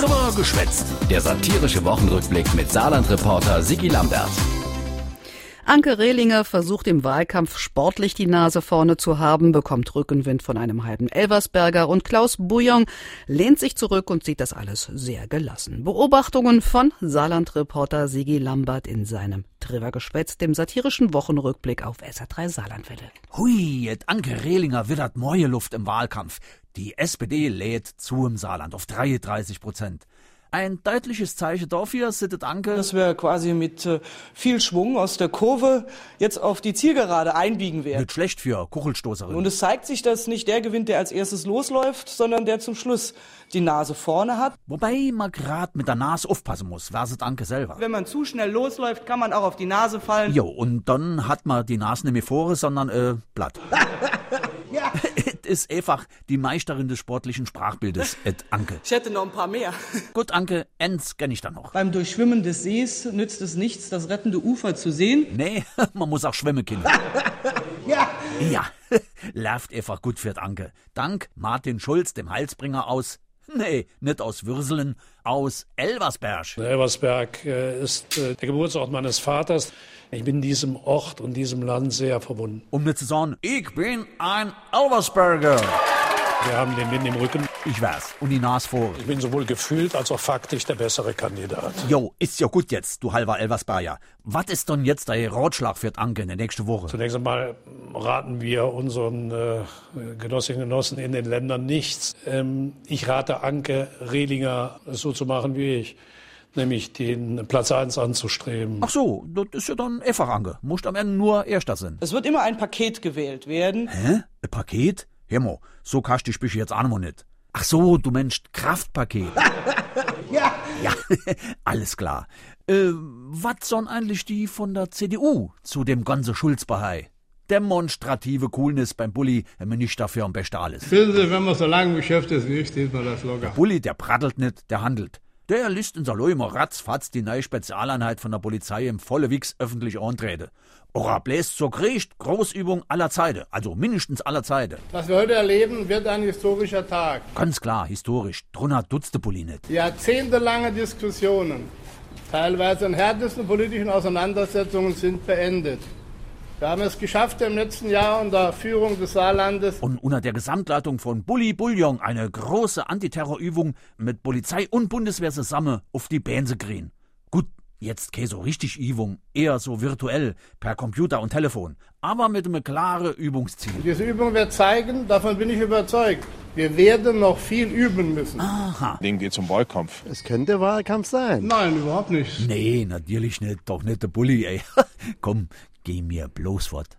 Drüber geschwätzt. Der satirische Wochenrückblick mit Saarland-Reporter Sigi Lambert. Anke Rehlinger versucht im Wahlkampf sportlich die Nase vorne zu haben, bekommt Rückenwind von einem halben Elversberger und Klaus Bouillon lehnt sich zurück und sieht das alles sehr gelassen. Beobachtungen von Saarland-Reporter Sigi Lambert in seinem Trivergeschwätz, dem satirischen Wochenrückblick auf SA3 Saarlandwelle. Hui, et Anke Rehlinger wittert neue Luft im Wahlkampf. Die SPD lädt zu im Saarland auf 33 Prozent. Ein deutliches Zeichen dafür, sittet Anke. Dass wir quasi mit äh, viel Schwung aus der Kurve jetzt auf die Zielgerade einbiegen werden. Nicht schlecht für Kuchelstoßerin. Und es zeigt sich, dass nicht der gewinnt, der als erstes losläuft, sondern der zum Schluss die Nase vorne hat. Wobei man grad mit der Nase aufpassen muss, verset Anke selber. Wenn man zu schnell losläuft, kann man auch auf die Nase fallen. Jo, und dann hat man die Nase nicht mehr vorne, sondern äh, platt. Ja. Ist einfach die Meisterin des sportlichen Sprachbildes, et Anke. Ich hätte noch ein paar mehr. Gut, Anke, Enz kenn ich dann noch. Beim Durchschwimmen des Sees nützt es nichts, das rettende Ufer zu sehen. Nee, man muss auch schwimmen können. Ja. Ja, läuft einfach gut für Anke. Dank Martin Schulz, dem Heilsbringer aus, nee, nicht aus Würselen, aus Elversberg. Elversberg äh, ist äh, der Geburtsort meines Vaters. Ich bin diesem Ort und diesem Land sehr verbunden. Um nicht zu sagen, ich bin ein Elversberger. Wir haben den Wind im Rücken. Ich weiß, und die Nase vor. Ich bin sowohl gefühlt als auch faktisch der bessere Kandidat. Jo, ist ja gut jetzt, du halber Elversberger. Was ist denn jetzt der Ratschlag für Anke in der nächsten Woche? Zunächst einmal raten wir unseren äh, Genossinnen und Genossen in den Ländern nichts. Ähm, ich rate Anke Rehlinger so zu machen wie ich, nämlich den Platz 1 anzustreben. Ach so, das ist ja dann einfach Anke. Musst am Ende nur Erster sein. Es wird immer ein Paket gewählt werden. Hä? Ein Paket? Mal, so kannst du dich jetzt auch noch nicht. Ach so, du Mensch, Kraftpaket. Ja. Ja, alles klar. Äh, was sollen eigentlich die von der CDU zu dem ganzen Schulzbehai? Demonstrative Coolness beim Bulli, wenn man nicht dafür am besten alles. Wissen Sie, wenn man so lange Geschäft ist wie ich, sieht man das locker. Bulli, der prattelt nicht, der handelt. Der liest in Salo immer ratzfatz die neue Spezialeinheit von der Polizei im volle Wix öffentlich antrete. Ora bläst zur Kriegt, Großübung aller Zeiten, also mindestens aller Zeiten. Was wir heute erleben, wird ein historischer Tag. Ganz klar, historisch, drunter dutzte nicht. Jahrzehntelange Diskussionen, teilweise in härtesten politischen Auseinandersetzungen sind beendet. Wir haben es geschafft, im letzten Jahr unter Führung des Saarlandes Und unter der Gesamtleitung von Bulli Bullion eine große Antiterrorübung mit Polizei und Bundeswehr zusammen auf die zu kriegen. Gut, jetzt keine so richtig Übung, eher so virtuell, per Computer und Telefon, aber mit einem klaren Übungsziel. diese Übung wird zeigen, davon bin ich überzeugt, wir werden noch viel üben müssen. Ding geht zum Wahlkampf. Es könnte Wahlkampf sein. Nein, überhaupt nicht. Nee, natürlich nicht, doch nicht der Bulli, ey. Komm, geh mir bloß fort.